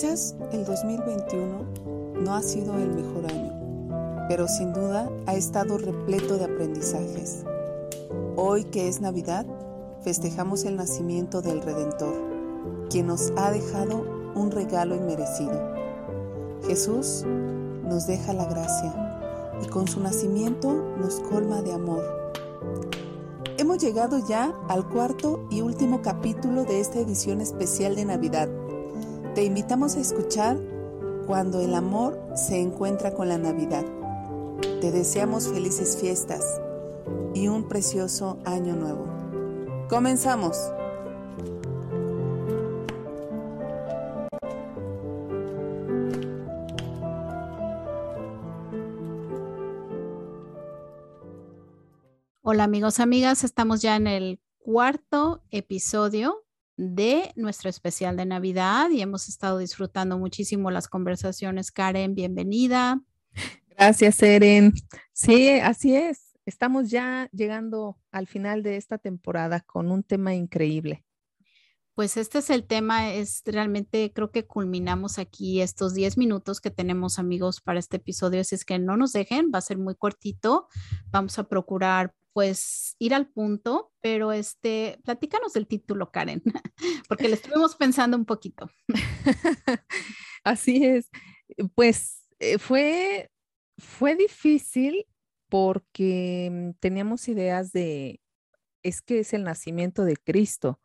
Quizás el 2021 no ha sido el mejor año, pero sin duda ha estado repleto de aprendizajes. Hoy que es Navidad, festejamos el nacimiento del Redentor, quien nos ha dejado un regalo inmerecido. Jesús nos deja la gracia y con su nacimiento nos colma de amor. Hemos llegado ya al cuarto y último capítulo de esta edición especial de Navidad. Te invitamos a escuchar Cuando el amor se encuentra con la Navidad. Te deseamos felices fiestas y un precioso año nuevo. Comenzamos. Hola amigos, amigas, estamos ya en el cuarto episodio de nuestro especial de Navidad y hemos estado disfrutando muchísimo las conversaciones. Karen, bienvenida. Gracias, Eren. Sí, así es. Estamos ya llegando al final de esta temporada con un tema increíble. Pues este es el tema, es realmente creo que culminamos aquí estos 10 minutos que tenemos amigos para este episodio, así es que no nos dejen, va a ser muy cortito, vamos a procurar pues ir al punto, pero este, platícanos del título, Karen, porque le estuvimos pensando un poquito. Así es, pues eh, fue, fue difícil porque teníamos ideas de, es que es el nacimiento de Cristo,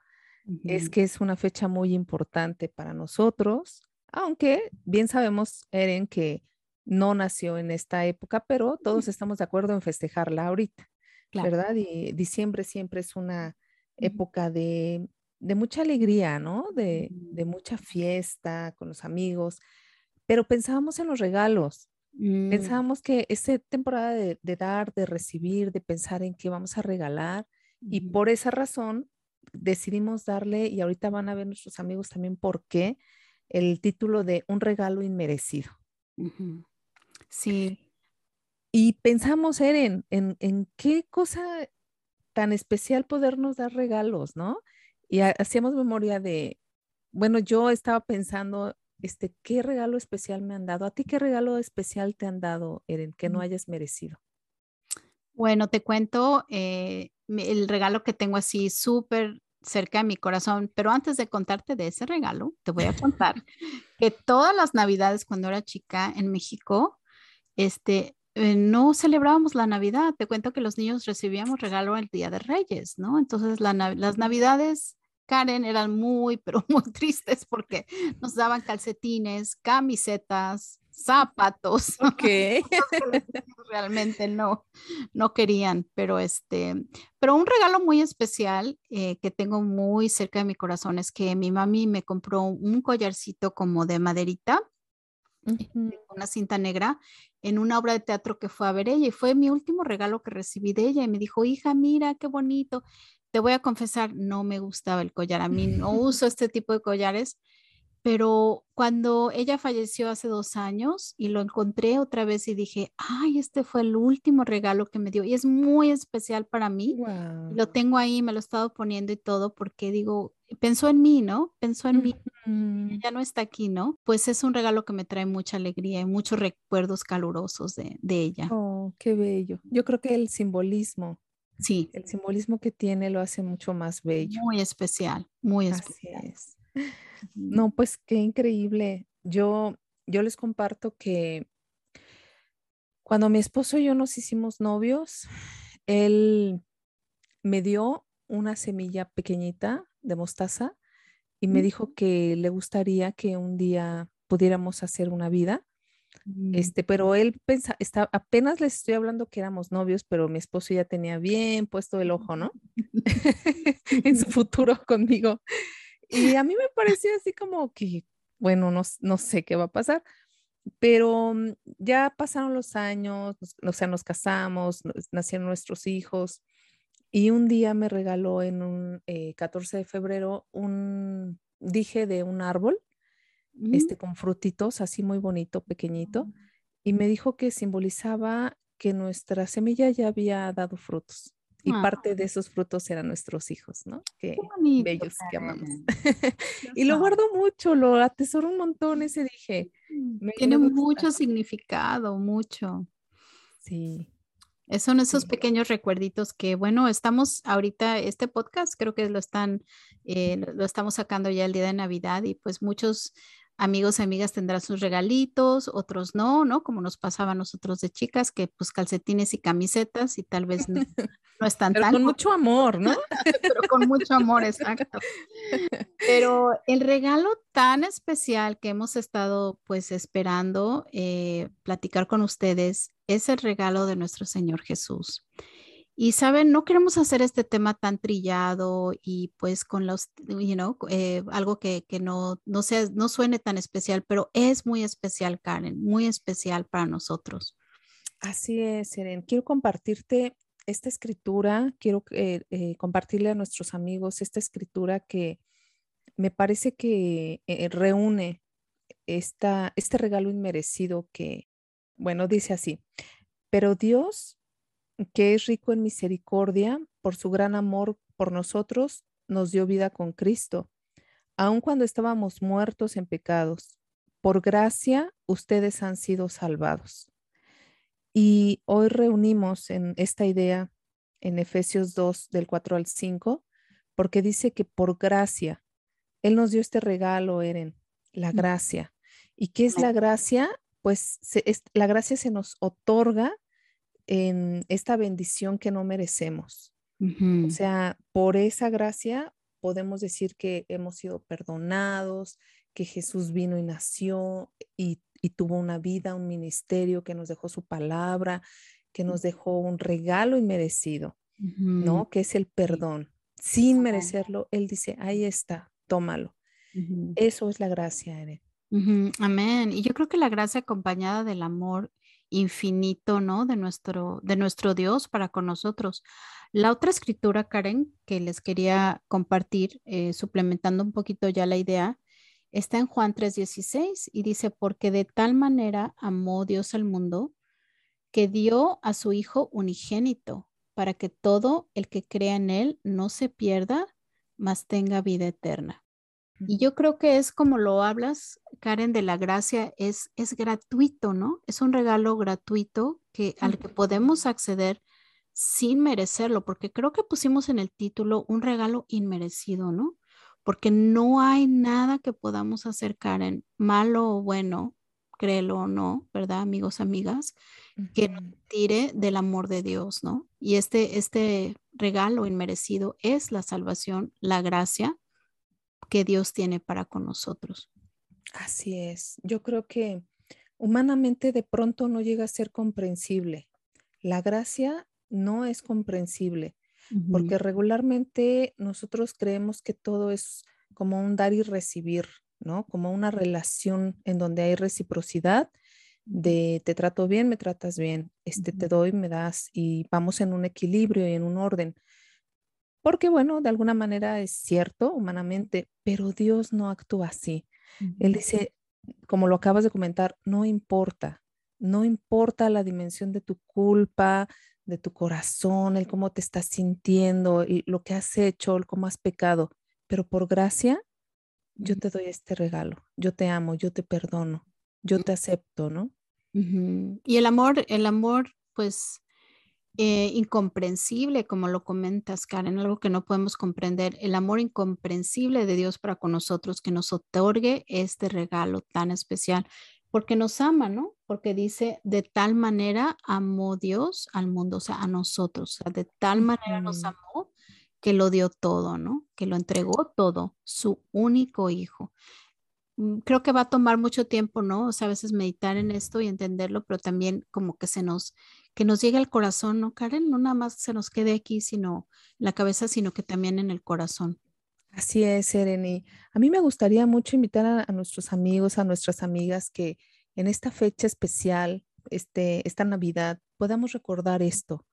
es que es una fecha muy importante para nosotros, aunque bien sabemos, Eren, que no nació en esta época, pero todos estamos de acuerdo en festejarla ahorita, ¿verdad? Y diciembre siempre es una época de, mucha alegría, ¿no? De, de, mucha fiesta con los amigos, pero pensábamos en los regalos, Mm. Pensábamos que esta temporada de, dar, de recibir, de pensar en qué vamos a regalar y por esa razón decidimos darle, y ahorita van a ver nuestros amigos también por qué, el título de Un regalo inmerecido. Sí. Y pensamos, Eren, en, en qué cosa tan especial podernos dar regalos, ¿no? Y hacíamos memoria de, bueno, yo estaba pensando este, ¿qué regalo especial me han dado? ¿A ti qué regalo especial te han dado, Eren, que no hayas merecido? Bueno, te cuento eh, el regalo que tengo así súper cerca de mi corazón, pero antes de contarte de ese regalo, te voy a contar que todas las navidades cuando era chica en México, este, eh, no celebrábamos la Navidad. Te cuento que los niños recibíamos regalo el Día de Reyes, ¿no? Entonces las Navidades Karen eran muy, pero muy tristes porque nos daban calcetines, camisetas, zapatos. Ok. Realmente no, no querían, pero este, pero un regalo muy especial eh, que tengo muy cerca de mi corazón es que mi mami me compró un collarcito como de maderita, una cinta negra, en una obra de teatro que fue a ver ella y fue mi último regalo que recibí de ella y me dijo, hija, mira qué bonito te voy a confesar, no me gustaba el collar. A mí no uso este tipo de collares, pero cuando ella falleció hace dos años y lo encontré otra vez y dije, ay, este fue el último regalo que me dio y es muy especial para mí. Lo tengo ahí, me lo he estado poniendo y todo porque digo, pensó en mí, ¿no? Pensó en mí, ya no está aquí, ¿no? Pues es un regalo que me trae mucha alegría y muchos recuerdos calurosos de, de ella. Oh, qué bello. Yo creo que el simbolismo Sí. El simbolismo que tiene lo hace mucho más bello. Muy especial, muy especial. Así es. No, pues qué increíble. Yo, yo les comparto que cuando mi esposo y yo nos hicimos novios, él me dio una semilla pequeñita de mostaza y me dijo que le gustaría que un día pudiéramos hacer una vida Mm. Este, pero él pensa, está, apenas les estoy hablando que éramos novios, pero mi esposo ya tenía bien puesto el ojo, ¿no? en su futuro conmigo. Y a mí me parecía así como que, bueno, no, no sé qué va a pasar, pero mm, ya pasaron los años, o sea, nos casamos, nacieron nuestros hijos y un día me regaló en un 14 eh, de febrero un dije de un árbol este, con frutitos, así muy bonito, pequeñito, y me dijo que simbolizaba que nuestra semilla ya había dado frutos y parte de esos frutos eran nuestros hijos, ¿no? Qué, bellos que amamos. y lo guardo mucho, lo atesoro un montón, ese dije. Mm, tiene mucho significado, mucho. Sí. Son esos pequeños recuerditos que, bueno, estamos ahorita, este podcast creo que lo están, eh, lo estamos sacando ya el día de Navidad y pues muchos amigos y amigas tendrán sus regalitos, otros no, ¿no? Como nos pasaba a nosotros de chicas, que pues calcetines y camisetas y tal vez no, no están Pero tan... con mucho amor, ¿no? Pero con mucho amor, exacto. Pero el regalo tan especial que hemos estado pues esperando eh, platicar con ustedes es el regalo de nuestro Señor Jesús. Y saben, no queremos hacer este tema tan trillado y pues con los, you know, eh, algo que, que, no, no, sea, no suene tan especial, pero es muy especial, Karen, muy especial para nosotros. Así es, Seren. Quiero compartirte esta escritura, quiero eh, eh, compartirle a nuestros amigos esta escritura que me parece que reúne esta, este regalo inmerecido que, bueno, dice así, pero Dios que es rico en misericordia, por su gran amor por nosotros, nos dio vida con Cristo, aun cuando estábamos muertos en pecados. Por gracia, ustedes han sido salvados. Y hoy reunimos en esta idea en Efesios 2, del 4 al 5, porque dice que por gracia, Él nos dio este regalo, Eren, la mm. gracia. ¿Y qué es la gracia? Pues la gracia se nos otorga en esta bendición que no merecemos. O sea, por esa gracia podemos decir que hemos sido perdonados, que Jesús vino y nació y, tuvo una vida, un ministerio, que nos dejó su palabra, que nos dejó un regalo inmerecido, ¿no? Que es el perdón. Sin merecerlo, Él dice, ahí está, tómalo. Eso es la gracia, Eren. Amén. Y yo creo que la gracia acompañada del amor infinito, ¿no? De nuestro, de nuestro Dios para con nosotros. La otra escritura, Karen, que les quería compartir, eh, suplementando un poquito ya la idea, está en Juan 3:16 y dice, porque de tal manera amó Dios al mundo que dio a su Hijo unigénito para que todo el que crea en Él no se pierda, mas tenga vida eterna. Y yo creo que es como lo hablas, Karen, de la gracia, es, es gratuito, ¿no? Es un regalo gratuito que, al que podemos acceder sin merecerlo, porque creo que pusimos en el título un regalo inmerecido, ¿no? Porque no hay nada que podamos hacer, Karen, malo o bueno, créelo o no, ¿verdad, amigos, amigas? Que nos tire del amor de Dios, ¿no? Y este, este regalo inmerecido es la salvación, la gracia que Dios tiene para con nosotros. Así es. Yo creo que humanamente de pronto no llega a ser comprensible. La gracia no es comprensible porque regularmente nosotros creemos que todo es como un dar y recibir, ¿no? Como una relación en donde hay reciprocidad de te trato bien, me tratas bien, este te doy, me das y vamos en un equilibrio y en un orden. Porque bueno, de alguna manera es cierto humanamente, pero Dios no actúa así. Él dice, como lo acabas de comentar, no importa, no importa la dimensión de tu culpa, de tu corazón, el cómo te estás sintiendo, lo que has hecho, el cómo has pecado, pero por gracia yo te doy este regalo, yo te amo, yo te perdono, yo te acepto, ¿no? Y el amor, el amor, pues eh, incomprensible, como lo comentas, Karen, algo que no podemos comprender, el amor incomprensible de Dios para con nosotros, que nos otorgue este regalo tan especial, porque nos ama, ¿no? Porque dice, de tal manera amó Dios al mundo, o sea, a nosotros, o sea, de tal manera nos amó que lo dio todo, ¿no? Que lo entregó todo, su único hijo. Mm, creo que va a tomar mucho tiempo, ¿no? O sea, a veces meditar en esto y entenderlo, pero también como que se nos, que nos llegue al corazón, ¿no, Karen? No nada más se nos quede aquí, sino en la cabeza, sino que también en el corazón. Así es, Sereni. A mí me gustaría mucho invitar a, nuestros amigos, a nuestras amigas que en esta fecha especial, este, esta Navidad, podamos recordar esto,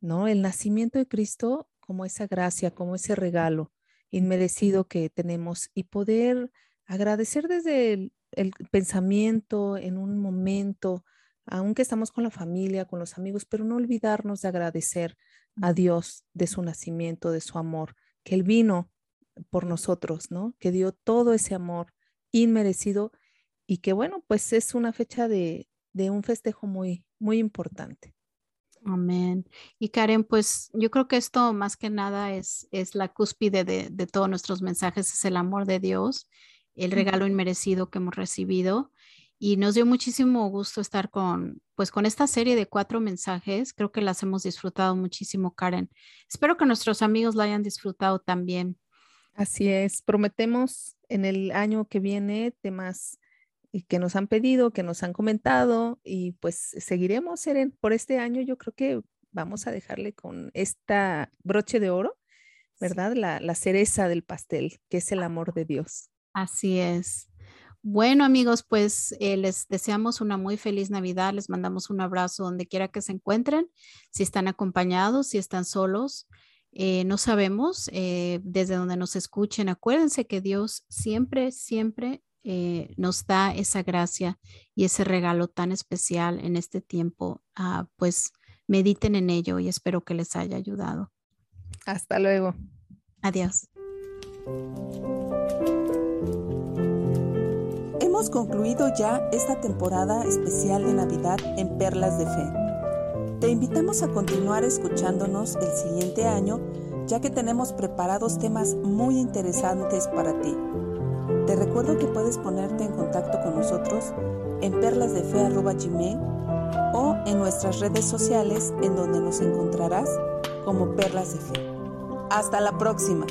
¿no? El nacimiento de Cristo como esa gracia, como ese regalo inmerecido que tenemos y poder agradecer desde el, pensamiento en un momento aunque estamos con la familia, con los amigos, pero no olvidarnos de agradecer a Dios de su nacimiento, de su amor, que Él vino por nosotros, ¿no? Que dio todo ese amor inmerecido y que bueno, pues es una fecha de, de un festejo muy, muy importante. Amén. Y Karen, pues yo creo que esto más que nada es, es la cúspide de, de todos nuestros mensajes, es el amor de Dios, el regalo inmerecido que hemos recibido. Y nos dio muchísimo gusto estar con, pues con esta serie de cuatro mensajes. Creo que las hemos disfrutado muchísimo, Karen. Espero que nuestros amigos la hayan disfrutado también. Así es. Prometemos en el año que viene temas que nos han pedido, que nos han comentado y pues seguiremos, Eren, por este año yo creo que vamos a dejarle con esta broche de oro, ¿verdad? La, la cereza del pastel, que es el amor de Dios. Así es. Bueno amigos, pues eh, les deseamos una muy feliz Navidad, les mandamos un abrazo donde quiera que se encuentren, si están acompañados, si están solos, eh, no sabemos eh, desde donde nos escuchen. Acuérdense que Dios siempre, siempre nos da esa gracia y ese regalo tan especial en este tiempo, ah, pues mediten en ello y espero que les haya ayudado. Hasta luego. Adiós. Hemos concluido ya esta temporada especial de Navidad en Perlas de Fe. Te invitamos a continuar escuchándonos el siguiente año, ya que tenemos preparados temas muy interesantes para ti. Te recuerdo que puedes ponerte en contacto con nosotros en perlasdefe.gmail o en nuestras redes sociales en donde nos encontrarás como Perlas de Fe. Hasta la próxima.